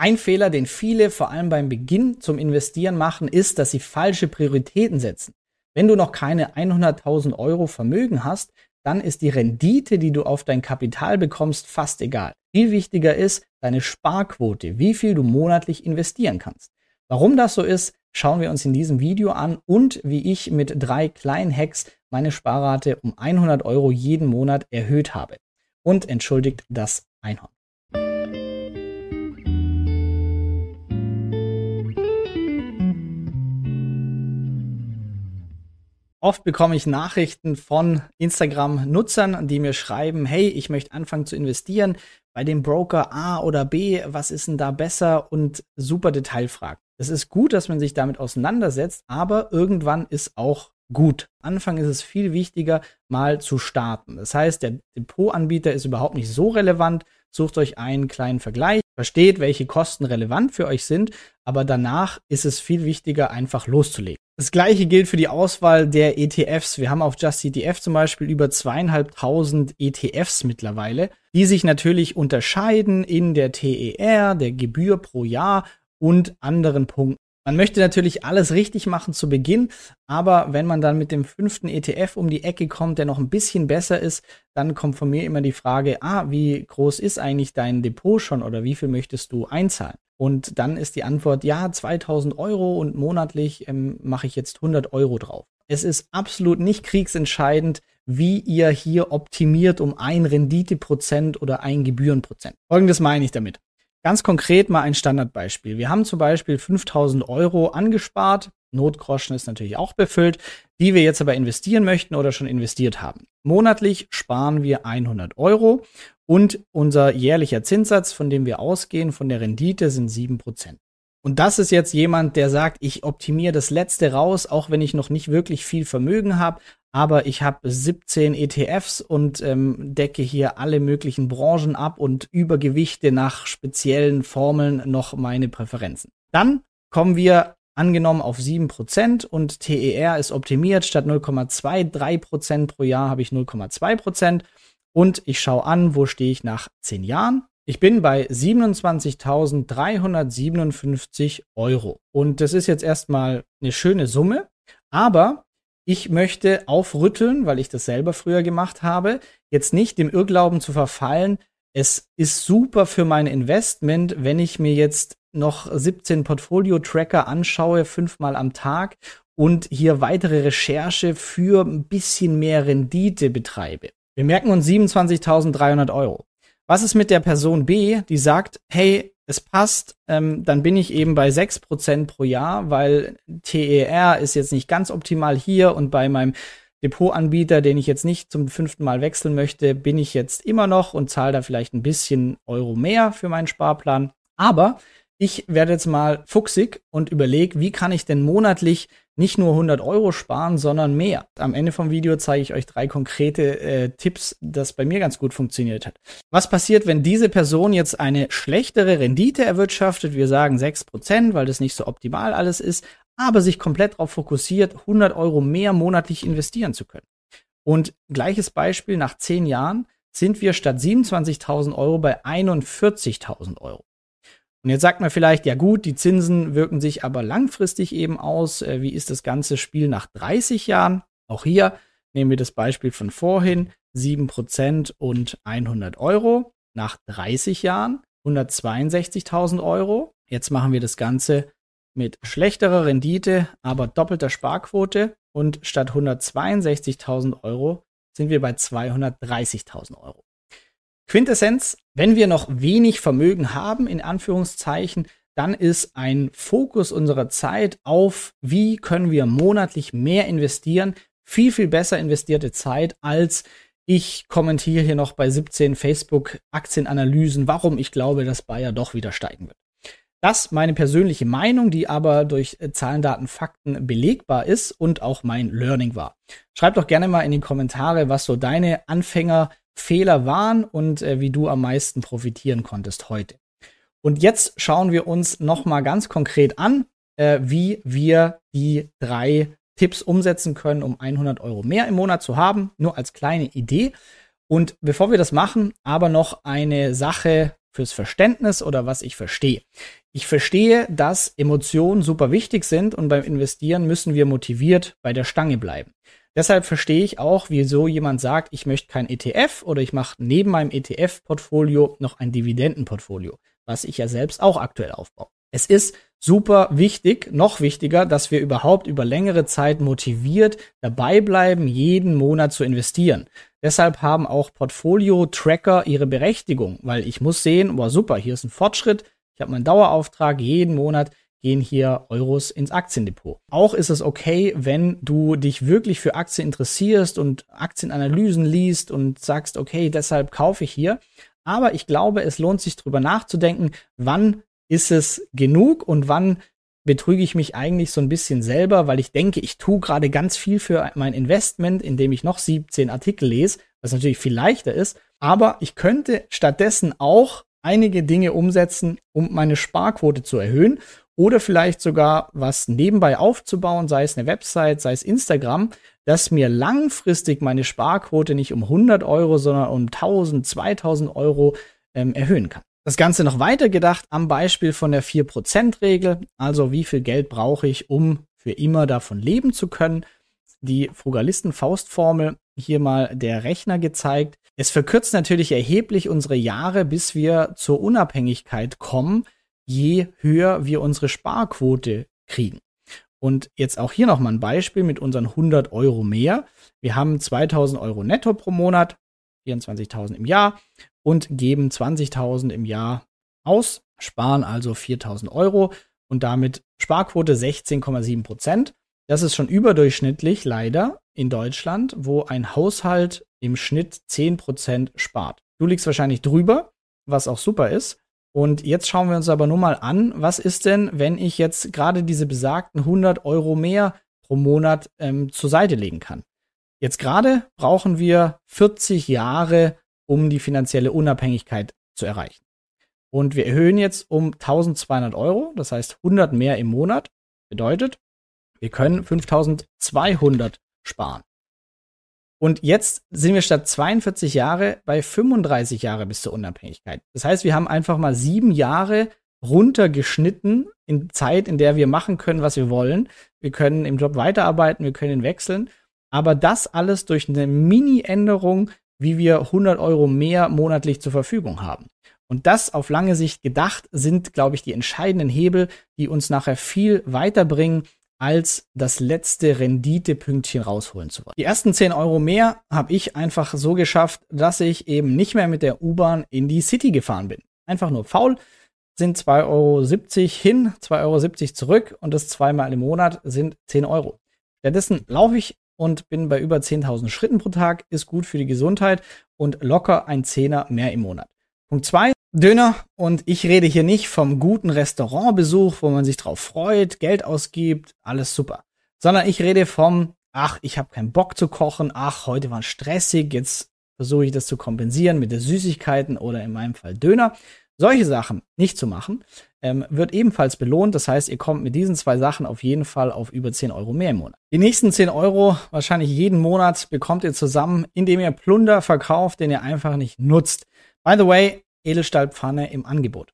Ein Fehler, den viele vor allem beim Beginn zum Investieren machen, ist, dass sie falsche Prioritäten setzen. Wenn du noch keine 100.000 Euro Vermögen hast, dann ist die Rendite, die du auf dein Kapital bekommst, fast egal. Viel wichtiger ist deine Sparquote, wie viel du monatlich investieren kannst. Warum das so ist, schauen wir uns in diesem Video an und wie ich mit drei kleinen Hacks meine Sparrate um 100 Euro jeden Monat erhöht habe. Und entschuldigt das Einhorn. Oft bekomme ich Nachrichten von Instagram-Nutzern, die mir schreiben, hey, ich möchte anfangen zu investieren bei dem Broker A oder B, was ist denn da besser und super Detailfragen. Es ist gut, dass man sich damit auseinandersetzt, aber irgendwann ist auch gut. Anfang ist es viel wichtiger, mal zu starten. Das heißt, der Depotanbieter ist überhaupt nicht so relevant. Sucht euch einen kleinen Vergleich, versteht, welche Kosten relevant für euch sind, aber danach ist es viel wichtiger, einfach loszulegen. Das gleiche gilt für die Auswahl der ETFs. Wir haben auf Just ETF zum Beispiel über zweieinhalbtausend ETFs mittlerweile, die sich natürlich unterscheiden in der TER, der Gebühr pro Jahr und anderen Punkten. Man möchte natürlich alles richtig machen zu Beginn, aber wenn man dann mit dem fünften ETF um die Ecke kommt, der noch ein bisschen besser ist, dann kommt von mir immer die Frage, ah, wie groß ist eigentlich dein Depot schon oder wie viel möchtest du einzahlen? Und dann ist die Antwort, ja, 2000 Euro und monatlich ähm, mache ich jetzt 100 Euro drauf. Es ist absolut nicht kriegsentscheidend, wie ihr hier optimiert um ein Renditeprozent oder ein Gebührenprozent. Folgendes meine ich damit. Ganz konkret mal ein Standardbeispiel. Wir haben zum Beispiel 5000 Euro angespart. Notgroschen ist natürlich auch befüllt, die wir jetzt aber investieren möchten oder schon investiert haben. Monatlich sparen wir 100 Euro und unser jährlicher Zinssatz, von dem wir ausgehen, von der Rendite sind 7%. Und das ist jetzt jemand, der sagt, ich optimiere das letzte raus, auch wenn ich noch nicht wirklich viel Vermögen habe, aber ich habe 17 ETFs und ähm, decke hier alle möglichen Branchen ab und übergewichte nach speziellen Formeln noch meine Präferenzen. Dann kommen wir angenommen auf 7% und TER ist optimiert. Statt 0,23% pro Jahr habe ich 0,2% und ich schaue an, wo stehe ich nach 10 Jahren. Ich bin bei 27.357 Euro. Und das ist jetzt erstmal eine schöne Summe, aber ich möchte aufrütteln, weil ich das selber früher gemacht habe, jetzt nicht dem Irrglauben zu verfallen, es ist super für mein Investment, wenn ich mir jetzt noch 17 Portfolio-Tracker anschaue, fünfmal am Tag und hier weitere Recherche für ein bisschen mehr Rendite betreibe. Wir merken uns 27.300 Euro. Was ist mit der Person B, die sagt, hey, es passt, ähm, dann bin ich eben bei 6% pro Jahr, weil TER ist jetzt nicht ganz optimal hier und bei meinem Depotanbieter, den ich jetzt nicht zum fünften Mal wechseln möchte, bin ich jetzt immer noch und zahle da vielleicht ein bisschen Euro mehr für meinen Sparplan. Aber ich werde jetzt mal fuchsig und überlege, wie kann ich denn monatlich nicht nur 100 Euro sparen, sondern mehr. Am Ende vom Video zeige ich euch drei konkrete äh, Tipps, das bei mir ganz gut funktioniert hat. Was passiert, wenn diese Person jetzt eine schlechtere Rendite erwirtschaftet? Wir sagen 6%, weil das nicht so optimal alles ist, aber sich komplett darauf fokussiert, 100 Euro mehr monatlich investieren zu können. Und gleiches Beispiel, nach 10 Jahren sind wir statt 27.000 Euro bei 41.000 Euro. Und jetzt sagt man vielleicht, ja gut, die Zinsen wirken sich aber langfristig eben aus. Äh, wie ist das ganze Spiel nach 30 Jahren? Auch hier nehmen wir das Beispiel von vorhin, 7% und 100 Euro. Nach 30 Jahren 162.000 Euro. Jetzt machen wir das Ganze mit schlechterer Rendite, aber doppelter Sparquote. Und statt 162.000 Euro sind wir bei 230.000 Euro. Quintessenz, wenn wir noch wenig Vermögen haben, in Anführungszeichen, dann ist ein Fokus unserer Zeit auf, wie können wir monatlich mehr investieren, viel, viel besser investierte Zeit als ich kommentiere hier noch bei 17 Facebook Aktienanalysen, warum ich glaube, dass Bayer doch wieder steigen wird. Das meine persönliche Meinung, die aber durch Zahlen, Daten, Fakten belegbar ist und auch mein Learning war. Schreib doch gerne mal in die Kommentare, was so deine Anfänger Fehler waren und äh, wie du am meisten profitieren konntest heute. Und jetzt schauen wir uns noch mal ganz konkret an, äh, wie wir die drei Tipps umsetzen können, um 100 Euro mehr im Monat zu haben. Nur als kleine Idee. Und bevor wir das machen, aber noch eine Sache fürs Verständnis oder was ich verstehe. Ich verstehe, dass Emotionen super wichtig sind und beim Investieren müssen wir motiviert bei der Stange bleiben. Deshalb verstehe ich auch, wieso jemand sagt, ich möchte kein ETF oder ich mache neben meinem ETF-Portfolio noch ein Dividendenportfolio, was ich ja selbst auch aktuell aufbaue. Es ist super wichtig, noch wichtiger, dass wir überhaupt über längere Zeit motiviert dabei bleiben, jeden Monat zu investieren. Deshalb haben auch Portfolio-Tracker ihre Berechtigung, weil ich muss sehen, boah super, hier ist ein Fortschritt, ich habe meinen Dauerauftrag, jeden Monat gehen hier Euros ins Aktiendepot. Auch ist es okay, wenn du dich wirklich für Aktien interessierst und Aktienanalysen liest und sagst, okay, deshalb kaufe ich hier. Aber ich glaube, es lohnt sich drüber nachzudenken, wann ist es genug und wann betrüge ich mich eigentlich so ein bisschen selber, weil ich denke, ich tue gerade ganz viel für mein Investment, indem ich noch 17 Artikel lese, was natürlich viel leichter ist. Aber ich könnte stattdessen auch einige Dinge umsetzen, um meine Sparquote zu erhöhen oder vielleicht sogar was nebenbei aufzubauen, sei es eine Website, sei es Instagram, dass mir langfristig meine Sparquote nicht um 100 Euro, sondern um 1000, 2000 Euro ähm, erhöhen kann. Das Ganze noch weiter gedacht am Beispiel von der 4%-Regel, also wie viel Geld brauche ich, um für immer davon leben zu können. Die Frugalisten-Faustformel, hier mal der Rechner gezeigt. Es verkürzt natürlich erheblich unsere Jahre, bis wir zur Unabhängigkeit kommen, je höher wir unsere Sparquote kriegen. Und jetzt auch hier nochmal ein Beispiel mit unseren 100 Euro mehr. Wir haben 2000 Euro netto pro Monat, 24.000 im Jahr und geben 20.000 im Jahr aus, sparen also 4.000 Euro und damit Sparquote 16,7 Prozent. Das ist schon überdurchschnittlich leider in Deutschland, wo ein Haushalt im Schnitt 10 Prozent spart. Du liegst wahrscheinlich drüber, was auch super ist. Und jetzt schauen wir uns aber nur mal an, was ist denn, wenn ich jetzt gerade diese besagten 100 Euro mehr pro Monat ähm, zur Seite legen kann. Jetzt gerade brauchen wir 40 Jahre um die finanzielle Unabhängigkeit zu erreichen. Und wir erhöhen jetzt um 1200 Euro, das heißt 100 mehr im Monat. Bedeutet, wir können 5200 sparen. Und jetzt sind wir statt 42 Jahre bei 35 Jahre bis zur Unabhängigkeit. Das heißt, wir haben einfach mal sieben Jahre runtergeschnitten in Zeit, in der wir machen können, was wir wollen. Wir können im Job weiterarbeiten, wir können wechseln. Aber das alles durch eine Mini-Änderung wie wir 100 Euro mehr monatlich zur Verfügung haben. Und das auf lange Sicht gedacht sind, glaube ich, die entscheidenden Hebel, die uns nachher viel weiterbringen, als das letzte Renditepünktchen rausholen zu wollen. Die ersten 10 Euro mehr habe ich einfach so geschafft, dass ich eben nicht mehr mit der U-Bahn in die City gefahren bin. Einfach nur faul, sind 2,70 Euro hin, 2,70 Euro zurück und das zweimal im Monat sind 10 Euro. Stattdessen laufe ich und bin bei über 10.000 Schritten pro Tag, ist gut für die Gesundheit und locker ein Zehner mehr im Monat. Punkt zwei Döner und ich rede hier nicht vom guten Restaurantbesuch, wo man sich drauf freut, Geld ausgibt, alles super, sondern ich rede vom, ach, ich habe keinen Bock zu kochen, ach, heute war stressig, jetzt versuche ich das zu kompensieren mit Süßigkeiten oder in meinem Fall Döner. Solche Sachen nicht zu machen, ähm, wird ebenfalls belohnt. Das heißt, ihr kommt mit diesen zwei Sachen auf jeden Fall auf über 10 Euro mehr im Monat. Die nächsten 10 Euro, wahrscheinlich jeden Monat, bekommt ihr zusammen, indem ihr Plunder verkauft, den ihr einfach nicht nutzt. By the way, Edelstahlpfanne im Angebot.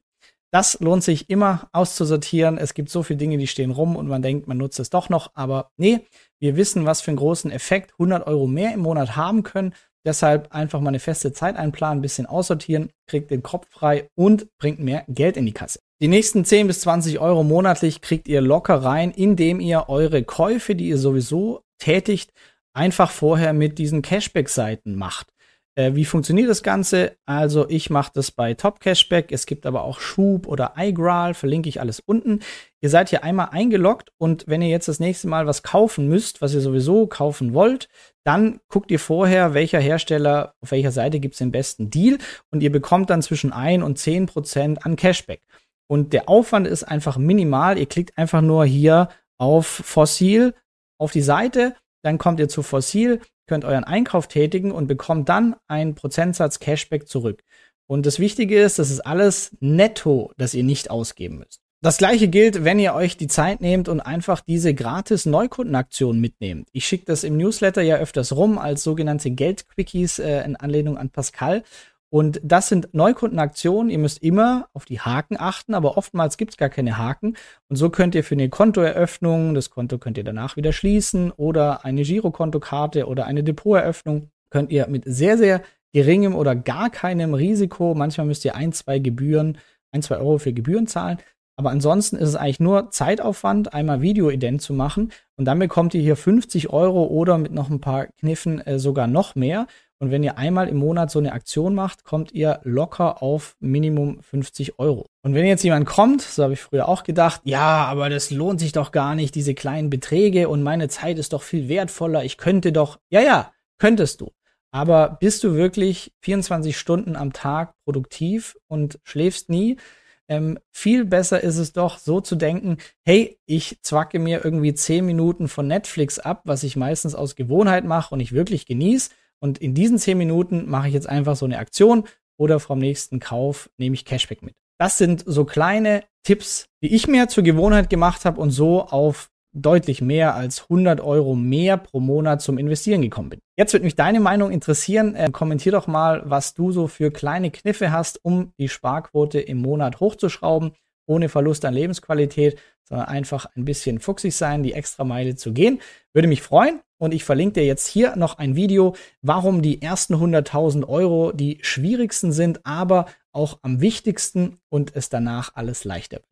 Das lohnt sich immer auszusortieren. Es gibt so viele Dinge, die stehen rum und man denkt, man nutzt es doch noch. Aber nee, wir wissen, was für einen großen Effekt 100 Euro mehr im Monat haben können. Deshalb einfach mal eine feste Zeit einplanen, ein bisschen aussortieren, kriegt den Kopf frei und bringt mehr Geld in die Kasse. Die nächsten 10 bis 20 Euro monatlich kriegt ihr locker rein, indem ihr eure Käufe, die ihr sowieso tätigt, einfach vorher mit diesen Cashback-Seiten macht. Äh, wie funktioniert das Ganze? Also ich mache das bei Top Cashback. Es gibt aber auch Schub oder iGral, verlinke ich alles unten. Ihr seid hier einmal eingeloggt und wenn ihr jetzt das nächste Mal was kaufen müsst, was ihr sowieso kaufen wollt, dann guckt ihr vorher, welcher Hersteller, auf welcher Seite gibt es den besten Deal und ihr bekommt dann zwischen 1 und 10 Prozent an Cashback. Und der Aufwand ist einfach minimal. Ihr klickt einfach nur hier auf Fossil auf die Seite, dann kommt ihr zu Fossil, könnt euren Einkauf tätigen und bekommt dann einen Prozentsatz Cashback zurück. Und das Wichtige ist, das ist alles netto, das ihr nicht ausgeben müsst. Das gleiche gilt, wenn ihr euch die Zeit nehmt und einfach diese gratis Neukundenaktion mitnehmt. Ich schicke das im Newsletter ja öfters rum als sogenannte Geldquickies äh, in Anlehnung an Pascal. Und das sind Neukundenaktionen. Ihr müsst immer auf die Haken achten, aber oftmals gibt es gar keine Haken. Und so könnt ihr für eine Kontoeröffnung, das Konto könnt ihr danach wieder schließen oder eine Girokontokarte oder eine Depoteröffnung, könnt ihr mit sehr, sehr geringem oder gar keinem Risiko, manchmal müsst ihr ein, zwei Gebühren, ein, zwei Euro für Gebühren zahlen. Aber ansonsten ist es eigentlich nur Zeitaufwand, einmal Videoident zu machen. Und dann bekommt ihr hier 50 Euro oder mit noch ein paar Kniffen äh, sogar noch mehr. Und wenn ihr einmal im Monat so eine Aktion macht, kommt ihr locker auf Minimum 50 Euro. Und wenn jetzt jemand kommt, so habe ich früher auch gedacht, ja, aber das lohnt sich doch gar nicht, diese kleinen Beträge und meine Zeit ist doch viel wertvoller. Ich könnte doch, ja, ja, könntest du. Aber bist du wirklich 24 Stunden am Tag produktiv und schläfst nie? Ähm, viel besser ist es doch, so zu denken, hey, ich zwacke mir irgendwie 10 Minuten von Netflix ab, was ich meistens aus Gewohnheit mache und ich wirklich genieße und in diesen zehn Minuten mache ich jetzt einfach so eine Aktion oder vom nächsten Kauf nehme ich Cashback mit. Das sind so kleine Tipps, die ich mir zur Gewohnheit gemacht habe und so auf deutlich mehr als 100 Euro mehr pro Monat zum Investieren gekommen bin. Jetzt wird mich deine Meinung interessieren. Äh, kommentier doch mal, was du so für kleine Kniffe hast, um die Sparquote im Monat hochzuschrauben, ohne Verlust an Lebensqualität, sondern einfach ein bisschen fuchsig sein, die extra Meile zu gehen. Würde mich freuen. Und ich verlinke dir jetzt hier noch ein Video, warum die ersten 100.000 Euro die schwierigsten sind, aber auch am wichtigsten und es danach alles leichter wird.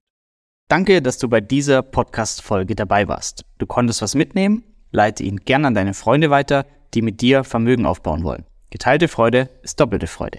Danke, dass du bei dieser Podcast-Folge dabei warst. Du konntest was mitnehmen? Leite ihn gern an deine Freunde weiter, die mit dir Vermögen aufbauen wollen. Geteilte Freude ist doppelte Freude.